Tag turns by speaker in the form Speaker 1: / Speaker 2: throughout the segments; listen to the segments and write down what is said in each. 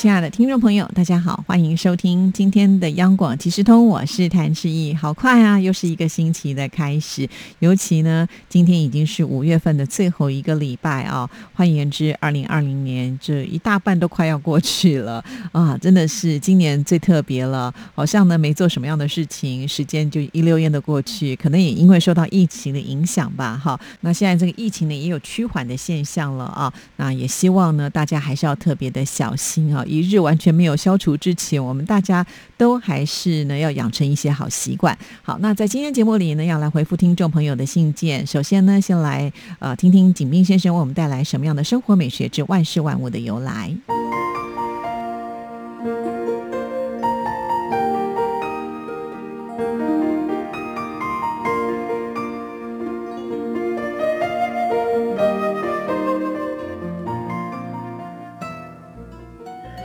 Speaker 1: 亲爱的听众朋友，大家好，欢迎收听今天的央广即时通，我是谭志毅。好快啊，又是一个星期的开始，尤其呢，今天已经是五月份的最后一个礼拜啊。换言之，二零二零年这一大半都快要过去了啊，真的是今年最特别了。好像呢，没做什么样的事情，时间就一溜烟的过去。可能也因为受到疫情的影响吧，哈。那现在这个疫情呢，也有趋缓的现象了啊。那也希望呢，大家还是要特别的小心啊。一日完全没有消除之前，我们大家都还是呢要养成一些好习惯。好，那在今天节目里呢，要来回复听众朋友的信件。首先呢，先来呃听听景斌先生为我们带来什么样的生活美学之万事万物的由来。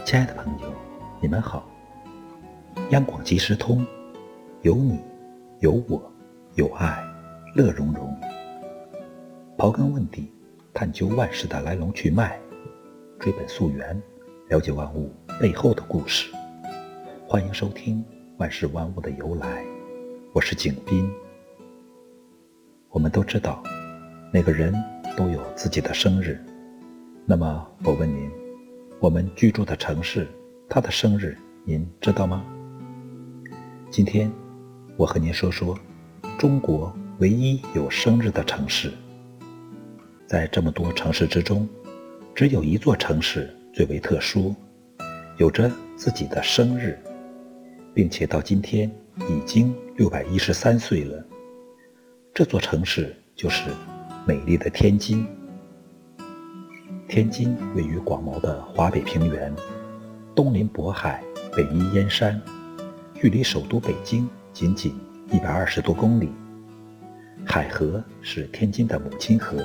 Speaker 2: 亲爱的朋友，你们好。央广即时通，有你，有我，有爱，乐融融。刨根问底，探究万事的来龙去脉，追本溯源，了解万物背后的故事。欢迎收听《万事万物的由来》，我是景斌。我们都知道，每个人都有自己的生日。那么，我问您。我们居住的城市，它的生日您知道吗？今天我和您说说中国唯一有生日的城市。在这么多城市之中，只有一座城市最为特殊，有着自己的生日，并且到今天已经六百一十三岁了。这座城市就是美丽的天津。天津位于广袤的华北平原，东临渤海，北依燕山，距离首都北京仅仅一百二十多公里。海河是天津的母亲河，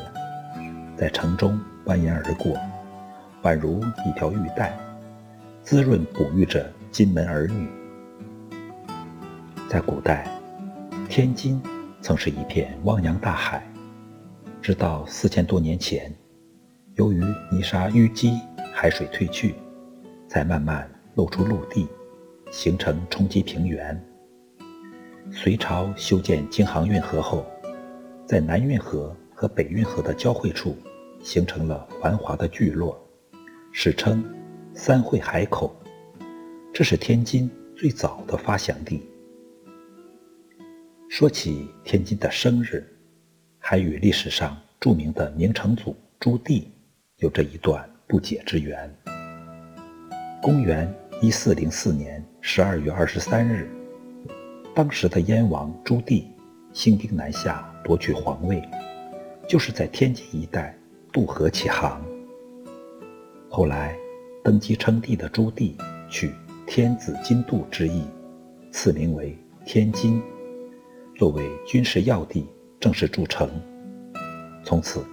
Speaker 2: 在城中蜿蜒而过，宛如一条玉带，滋润哺育着金门儿女。在古代，天津曾是一片汪洋大海，直到四千多年前。由于泥沙淤积，海水退去，才慢慢露出陆地，形成冲积平原。隋朝修建京杭运河后，在南运河和北运河的交汇处，形成了繁华的聚落，史称“三汇海口”。这是天津最早的发祥地。说起天津的生日，还与历史上著名的明成祖朱棣。有着一段不解之缘。公元一四零四年十二月二十三日，当时的燕王朱棣兴兵南下夺取皇位，就是在天津一带渡河起航。后来登基称帝的朱棣取“天子津渡”之意，赐名为天津，作为军事要地，正式筑城。从此，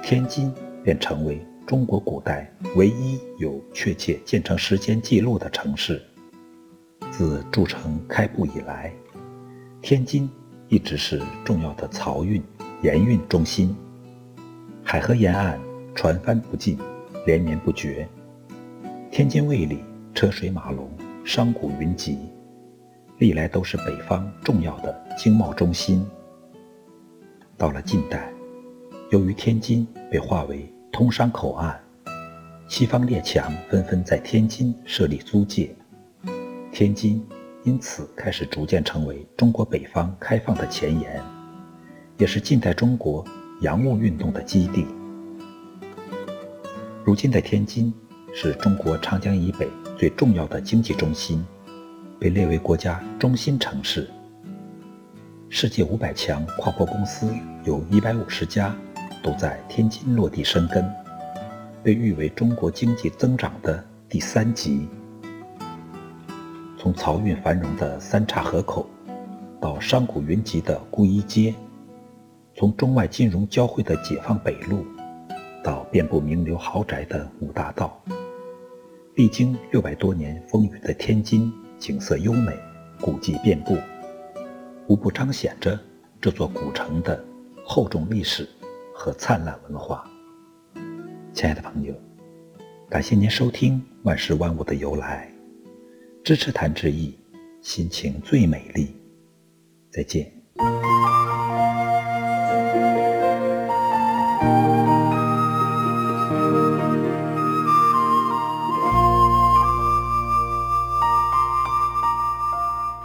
Speaker 2: 天津。便成为中国古代唯一有确切建成时间记录的城市。自筑城开埠以来，天津一直是重要的漕运、盐运中心。海河沿岸船帆不尽，连绵不绝。天津卫里车水马龙，商贾云集，历来都是北方重要的经贸中心。到了近代，由于天津被划为通商口岸，西方列强纷纷在天津设立租界，天津因此开始逐渐成为中国北方开放的前沿，也是近代中国洋务运动的基地。如今的天津是中国长江以北最重要的经济中心，被列为国家中心城市。世界五百强跨国公司有一百五十家。都在天津落地生根，被誉为中国经济增长的第三极。从漕运繁荣的三岔河口，到商贾云集的顾一街，从中外金融交汇的解放北路，到遍布名流豪宅的五大道，历经六百多年风雨的天津，景色优美，古迹遍布，无不彰显着这座古城的厚重历史和灿烂文化。亲爱的朋友，感谢您收听万事万物的由来，支持谭志毅，心情最美丽。再见。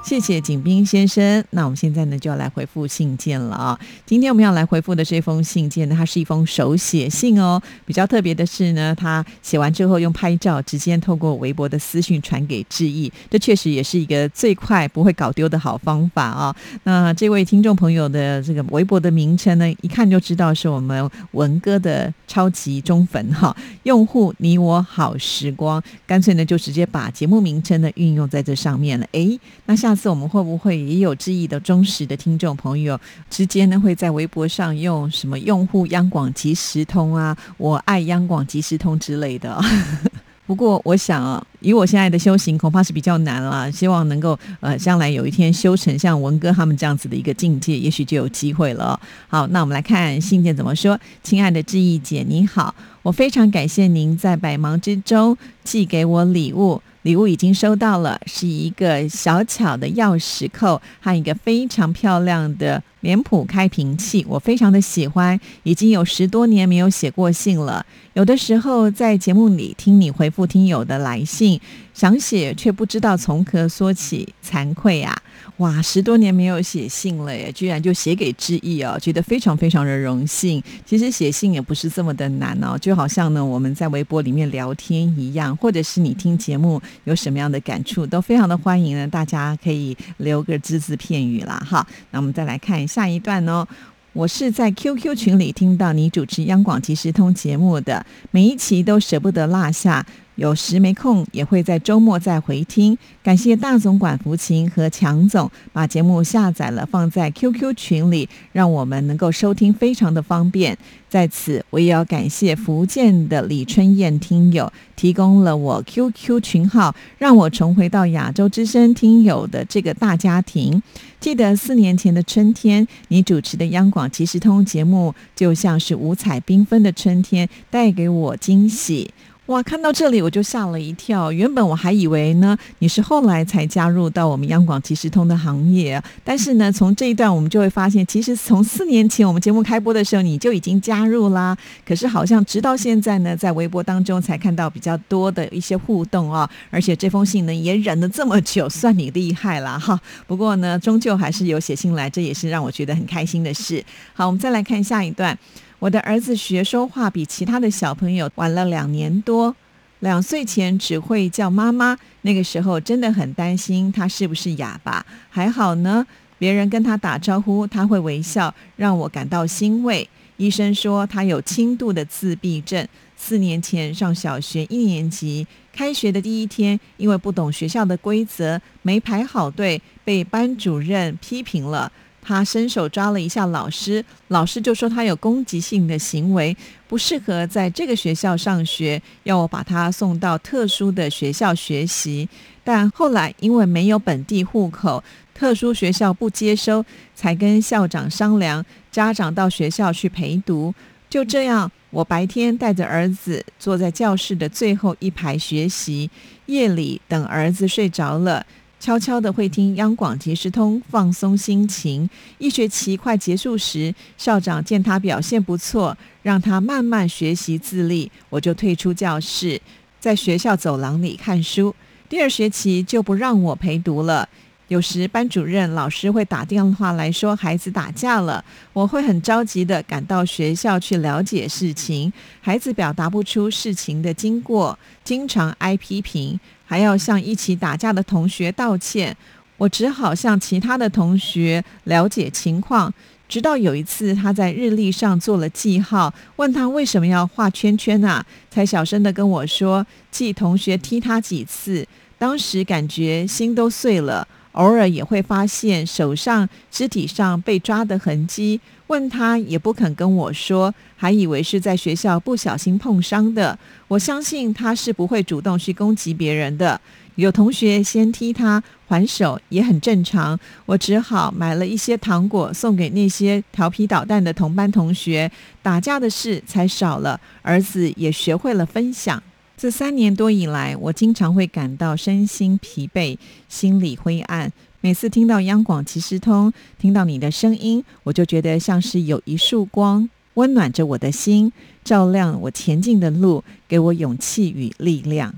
Speaker 1: 谢谢景斌先生。那我们现在呢就要来回复信件了啊。今天我们要来回复的这封信件呢，它是一封手写信哦。比较特别的是呢，他写完之后用拍照直接透过微博的私讯传给志毅，这确实也是一个最快不会搞丢的好方法啊。那这位听众朋友的这个微博的名称呢，一看就知道是我们文哥的超级忠粉哈。用户你我好时光，干脆呢就直接把节目名称呢运用在这上面了。诶，那下。次我们会不会也有志毅的忠实的听众朋友之间呢？会在微博上用什么用户央广即时通啊，我爱央广即时通之类的。不过我想啊，以我现在的修行，恐怕是比较难了。希望能够呃，将来有一天修成像文哥他们这样子的一个境界，也许就有机会了。好，那我们来看信件怎么说。亲爱的志毅姐，你好，我非常感谢您在百忙之中寄给我礼物。礼物已经收到了，是一个小巧的钥匙扣还有一个非常漂亮的脸谱开瓶器，我非常的喜欢。已经有十多年没有写过信了，有的时候在节目里听你回复听友的来信，想写却不知道从何说起，惭愧啊！哇，十多年没有写信了耶，居然就写给志毅哦，觉得非常非常的荣幸。其实写信也不是这么的难哦，就好像呢我们在微博里面聊天一样，或者是你听节目有什么样的感触，都非常的欢迎呢，大家可以留个只字片语啦。哈。那我们再来看一下下一段呢，我是在 QQ 群里听到你主持央广即时通节目的，每一期都舍不得落下。有时没空，也会在周末再回听。感谢大总管福琴和强总把节目下载了，放在 QQ 群里，让我们能够收听，非常的方便。在此，我也要感谢福建的李春燕听友提供了我 QQ 群号，让我重回到亚洲之声听友的这个大家庭。记得四年前的春天，你主持的央广即时通节目，就像是五彩缤纷的春天，带给我惊喜。哇，看到这里我就吓了一跳。原本我还以为呢，你是后来才加入到我们央广即时通的行业。但是呢，从这一段我们就会发现，其实从四年前我们节目开播的时候，你就已经加入啦。可是好像直到现在呢，在微博当中才看到比较多的一些互动啊。而且这封信呢，也忍了这么久，算你厉害了哈。不过呢，终究还是有写信来，这也是让我觉得很开心的事。好，我们再来看下一段。我的儿子学说话比其他的小朋友晚了两年多，两岁前只会叫妈妈。那个时候真的很担心他是不是哑巴，还好呢，别人跟他打招呼他会微笑，让我感到欣慰。医生说他有轻度的自闭症。四年前上小学一年级，开学的第一天，因为不懂学校的规则，没排好队，被班主任批评了。他伸手抓了一下老师，老师就说他有攻击性的行为，不适合在这个学校上学，要我把他送到特殊的学校学习。但后来因为没有本地户口，特殊学校不接收，才跟校长商量，家长到学校去陪读。就这样，我白天带着儿子坐在教室的最后一排学习，夜里等儿子睡着了。悄悄的会听央广即时通，放松心情。一学期快结束时，校长见他表现不错，让他慢慢学习自立，我就退出教室，在学校走廊里看书。第二学期就不让我陪读了。有时班主任老师会打电话来说孩子打架了，我会很着急的赶到学校去了解事情。孩子表达不出事情的经过，经常挨批评。还要向一起打架的同学道歉，我只好向其他的同学了解情况。直到有一次，他在日历上做了记号，问他为什么要画圈圈啊，才小声的跟我说，记同学踢他几次。当时感觉心都碎了。偶尔也会发现手上、肢体上被抓的痕迹，问他也不肯跟我说，还以为是在学校不小心碰伤的。我相信他是不会主动去攻击别人的。有同学先踢他还手也很正常，我只好买了一些糖果送给那些调皮捣蛋的同班同学，打架的事才少了。儿子也学会了分享。这三年多以来，我经常会感到身心疲惫，心里灰暗。每次听到央广即时通，听到你的声音，我就觉得像是有一束光温暖着我的心，照亮我前进的路，给我勇气与力量。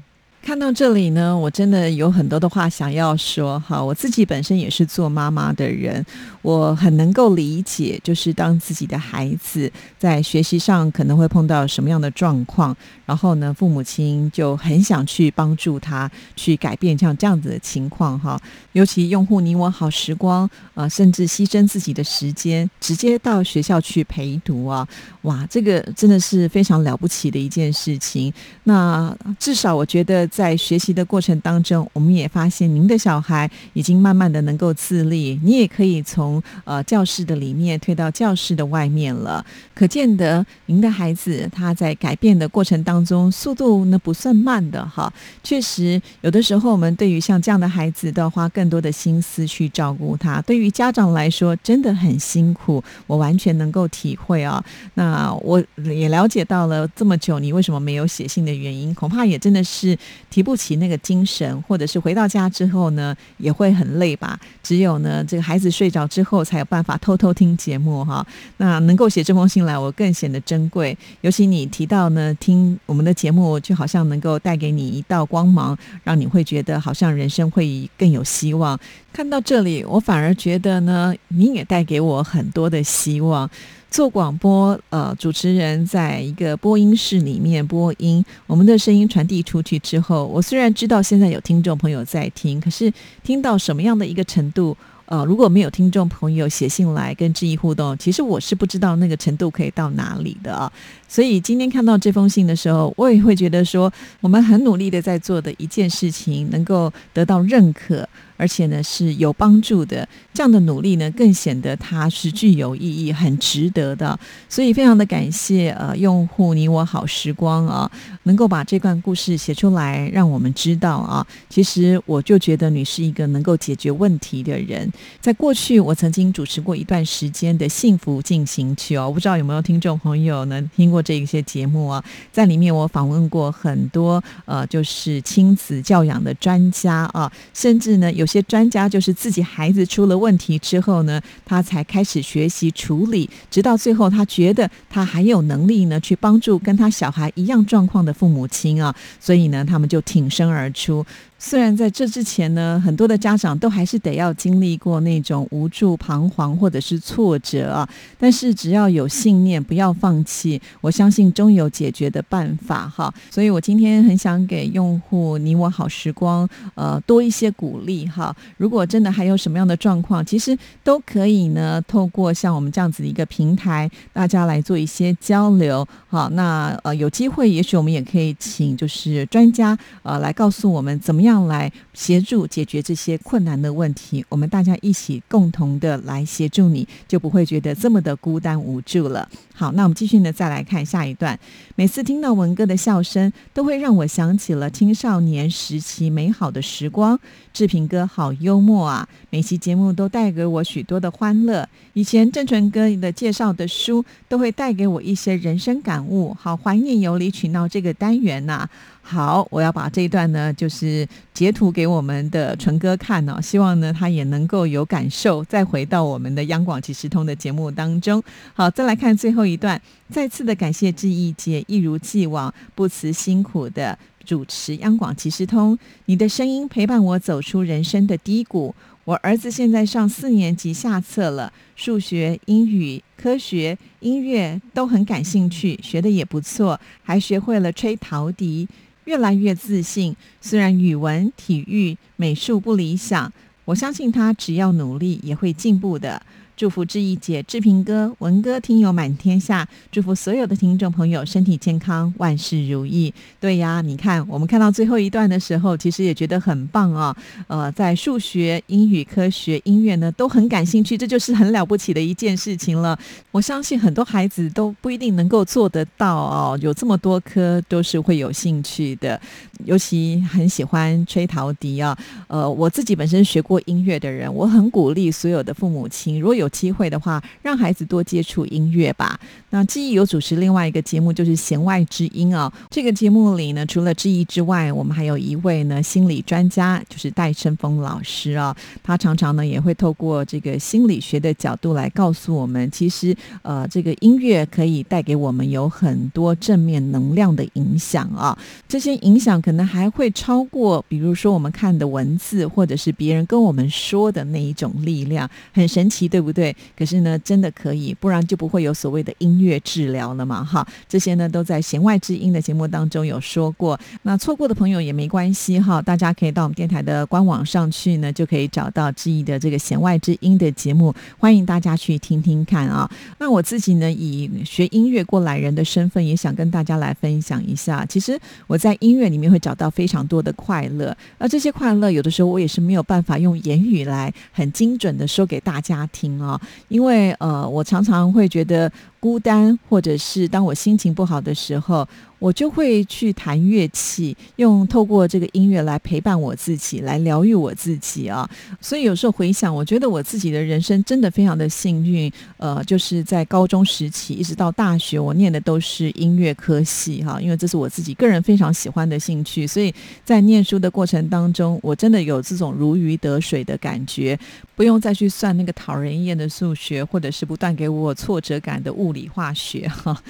Speaker 1: 看到这里呢，我真的有很多的话想要说哈。我自己本身也是做妈妈的人，我很能够理解，就是当自己的孩子在学习上可能会碰到什么样的状况，然后呢，父母亲就很想去帮助他去改变像这样子的情况哈。尤其用户你我好时光啊，甚至牺牲自己的时间，直接到学校去陪读啊，哇，这个真的是非常了不起的一件事情。那至少我觉得。在学习的过程当中，我们也发现您的小孩已经慢慢的能够自立，你也可以从呃教室的里面推到教室的外面了。可见得您的孩子他在改变的过程当中，速度呢不算慢的哈。确实，有的时候我们对于像这样的孩子，都要花更多的心思去照顾他。对于家长来说，真的很辛苦，我完全能够体会啊。那我也了解到了这么久，你为什么没有写信的原因，恐怕也真的是。提不起那个精神，或者是回到家之后呢，也会很累吧。只有呢，这个孩子睡着之后，才有办法偷偷听节目哈。那能够写这封信来，我更显得珍贵。尤其你提到呢，听我们的节目，就好像能够带给你一道光芒，让你会觉得好像人生会更有希望。看到这里，我反而觉得呢，你也带给我很多的希望。做广播，呃，主持人在一个播音室里面播音，我们的声音传递出去之后，我虽然知道现在有听众朋友在听，可是听到什么样的一个程度？呃，如果没有听众朋友写信来跟志毅互动，其实我是不知道那个程度可以到哪里的啊。所以今天看到这封信的时候，我也会觉得说，我们很努力的在做的一件事情，能够得到认可。而且呢是有帮助的，这样的努力呢更显得它是具有意义、很值得的。所以非常的感谢呃用户你我好时光啊，能够把这段故事写出来，让我们知道啊。其实我就觉得你是一个能够解决问题的人。在过去我曾经主持过一段时间的幸福进行曲哦，我不知道有没有听众朋友呢听过这一些节目啊？在里面我访问过很多呃就是亲子教养的专家啊，甚至呢有。有些专家就是自己孩子出了问题之后呢，他才开始学习处理，直到最后他觉得他还有能力呢，去帮助跟他小孩一样状况的父母亲啊，所以呢，他们就挺身而出。虽然在这之前呢，很多的家长都还是得要经历过那种无助、彷徨或者是挫折啊，但是只要有信念，不要放弃，我相信终有解决的办法哈。所以我今天很想给用户你我好时光呃多一些鼓励哈。如果真的还有什么样的状况，其实都可以呢，透过像我们这样子的一个平台，大家来做一些交流。好，那呃有机会，也许我们也可以请就是专家呃来告诉我们怎么样。这样来协助解决这些困难的问题，我们大家一起共同的来协助你，就不会觉得这么的孤单无助了。好，那我们继续呢，再来看下一段。每次听到文哥的笑声，都会让我想起了青少年时期美好的时光。志平哥好幽默啊，每期节目都带给我许多的欢乐。以前郑纯哥的介绍的书，都会带给我一些人生感悟。好怀念有理取闹这个单元呐。好，我要把这一段呢，就是截图给我们的纯哥看呢，希望呢他也能够有感受，再回到我们的央广即时通的节目当中。好，再来看最后一段，再次的感谢志毅姐一如既往不辞辛苦的主持央广即时通，你的声音陪伴我走出人生的低谷。我儿子现在上四年级下册了，数学、英语、科学、音乐都很感兴趣，学的也不错，还学会了吹陶笛。越来越自信，虽然语文、体育、美术不理想，我相信他只要努力也会进步的。祝福志毅姐、志平哥、文哥听友满天下，祝福所有的听众朋友身体健康，万事如意。对呀，你看我们看到最后一段的时候，其实也觉得很棒啊。呃，在数学、英语、科学、音乐呢都很感兴趣，这就是很了不起的一件事情了。我相信很多孩子都不一定能够做得到哦，有这么多科都是会有兴趣的，尤其很喜欢吹陶笛啊。呃，我自己本身学过音乐的人，我很鼓励所有的父母亲，如果有机会的话，让孩子多接触音乐吧。那记忆有主持另外一个节目，就是弦外之音啊。这个节目里呢，除了记忆之外，我们还有一位呢心理专家，就是戴胜峰老师啊。他常常呢也会透过这个心理学的角度来告诉我们，其实呃这个音乐可以带给我们有很多正面能量的影响啊。这些影响可能还会超过，比如说我们看的文字，或者是别人跟我们说的那一种力量，很神奇，对不？对可是呢，真的可以，不然就不会有所谓的音。乐治疗了嘛？哈，这些呢都在弦外之音的节目当中有说过。那错过的朋友也没关系哈，大家可以到我们电台的官网上去呢，就可以找到志毅的这个弦外之音的节目，欢迎大家去听听看啊。那我自己呢，以学音乐过来人的身份，也想跟大家来分享一下。其实我在音乐里面会找到非常多的快乐，而这些快乐有的时候我也是没有办法用言语来很精准的说给大家听啊，啊因为呃，我常常会觉得。孤单，或者是当我心情不好的时候。我就会去弹乐器，用透过这个音乐来陪伴我自己，来疗愈我自己啊。所以有时候回想，我觉得我自己的人生真的非常的幸运。呃，就是在高中时期一直到大学，我念的都是音乐科系哈，因为这是我自己个人非常喜欢的兴趣。所以在念书的过程当中，我真的有这种如鱼得水的感觉，不用再去算那个讨人厌的数学，或者是不断给我挫折感的物物理化学 哈。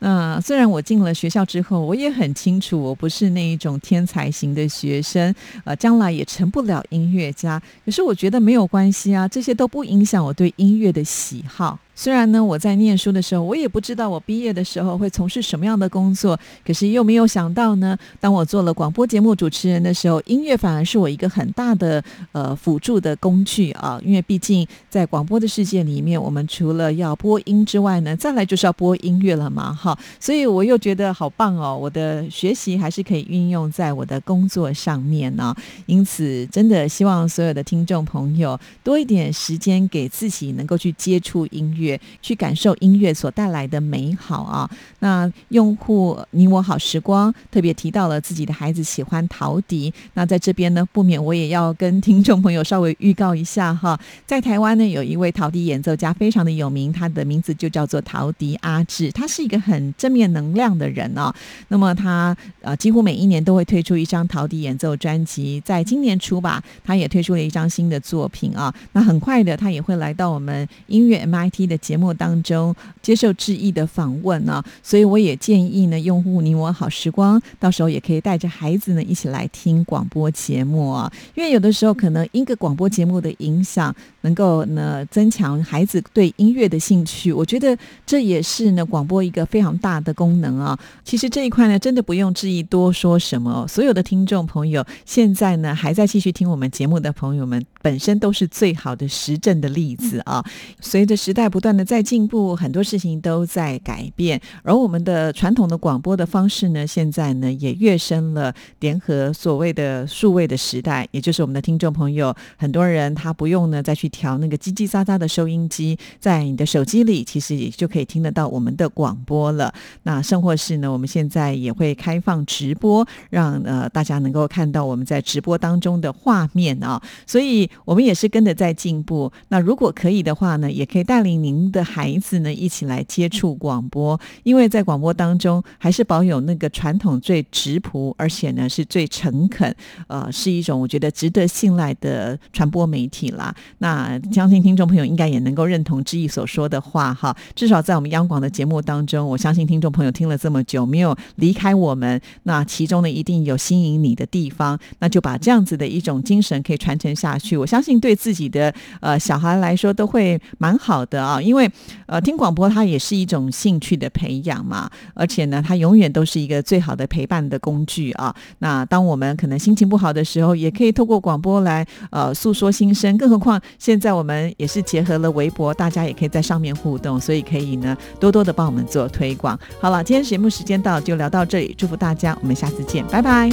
Speaker 1: 那虽然我进了学校。之后，我也很清楚，我不是那一种天才型的学生，呃，将来也成不了音乐家。可是我觉得没有关系啊，这些都不影响我对音乐的喜好。虽然呢，我在念书的时候，我也不知道我毕业的时候会从事什么样的工作，可是又没有想到呢，当我做了广播节目主持人的时候，音乐反而是我一个很大的呃辅助的工具啊。因为毕竟在广播的世界里面，我们除了要播音之外呢，再来就是要播音乐了嘛，哈。所以我又觉得好棒哦，我的学习还是可以运用在我的工作上面呢。因此，真的希望所有的听众朋友多一点时间给自己，能够去接触音乐。去感受音乐所带来的美好啊！那用户你我好时光特别提到了自己的孩子喜欢陶笛，那在这边呢，不免我也要跟听众朋友稍微预告一下哈，在台湾呢有一位陶笛演奏家非常的有名，他的名字就叫做陶笛阿志，他是一个很正面能量的人哦。那么他呃几乎每一年都会推出一张陶笛演奏专辑，在今年初吧，他也推出了一张新的作品啊。那很快的，他也会来到我们音乐 MIT 的。节目当中接受致意的访问呢，所以我也建议呢，用户你我好时光，到时候也可以带着孩子呢一起来听广播节目啊，因为有的时候可能一个广播节目的影响。能够呢增强孩子对音乐的兴趣，我觉得这也是呢广播一个非常大的功能啊。其实这一块呢，真的不用质疑多说什么。所有的听众朋友，现在呢还在继续听我们节目的朋友们，本身都是最好的实证的例子啊。随着时代不断的在进步，很多事情都在改变，而我们的传统的广播的方式呢，现在呢也跃升了联合所谓的数位的时代，也就是我们的听众朋友，很多人他不用呢再去。调那个叽叽喳喳的收音机，在你的手机里，其实也就可以听得到我们的广播了。那甚或是呢，我们现在也会开放直播，让呃大家能够看到我们在直播当中的画面啊。所以，我们也是跟着在进步。那如果可以的话呢，也可以带领您的孩子呢一起来接触广播，因为在广播当中还是保有那个传统最直朴，而且呢是最诚恳，呃，是一种我觉得值得信赖的传播媒体啦。那啊，相信听众朋友应该也能够认同志毅所说的话哈。至少在我们央广的节目当中，我相信听众朋友听了这么久没有离开我们，那其中呢一定有吸引你的地方，那就把这样子的一种精神可以传承下去。我相信对自己的呃小孩来说都会蛮好的啊，因为呃听广播它也是一种兴趣的培养嘛，而且呢它永远都是一个最好的陪伴的工具啊。那当我们可能心情不好的时候，也可以透过广播来呃诉说心声，更何况现现在我们也是结合了微博，大家也可以在上面互动，所以可以呢多多的帮我们做推广。好了，今天节目时间到，就聊到这里，祝福大家，我们下次见，拜拜。